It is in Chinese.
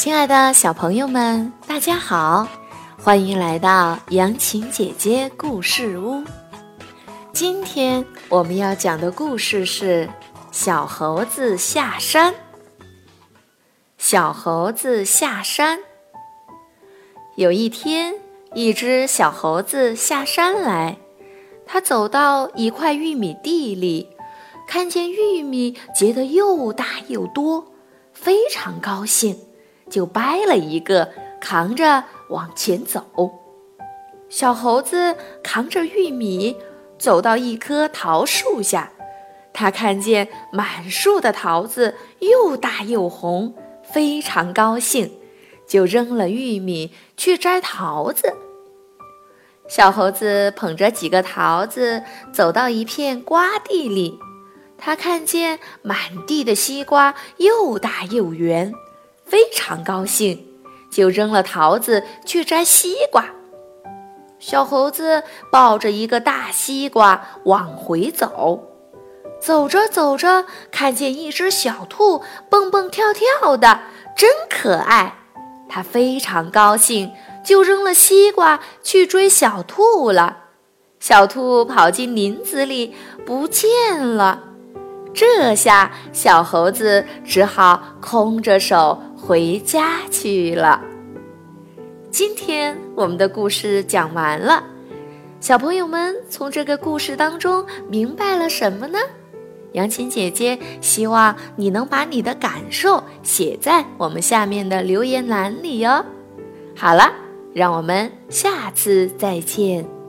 亲爱的小朋友们，大家好，欢迎来到杨晴姐姐故事屋。今天我们要讲的故事是《小猴子下山》。小猴子下山。有一天，一只小猴子下山来，它走到一块玉米地里，看见玉米结得又大又多，非常高兴。就掰了一个，扛着往前走。小猴子扛着玉米走到一棵桃树下，他看见满树的桃子又大又红，非常高兴，就扔了玉米去摘桃子。小猴子捧着几个桃子走到一片瓜地里，他看见满地的西瓜又大又圆。非常高兴，就扔了桃子去摘西瓜。小猴子抱着一个大西瓜往回走，走着走着，看见一只小兔蹦蹦跳跳的，真可爱。它非常高兴，就扔了西瓜去追小兔了。小兔跑进林子里不见了，这下小猴子只好空着手。回家去了。今天我们的故事讲完了，小朋友们从这个故事当中明白了什么呢？杨琴姐姐希望你能把你的感受写在我们下面的留言栏里哟。好了，让我们下次再见。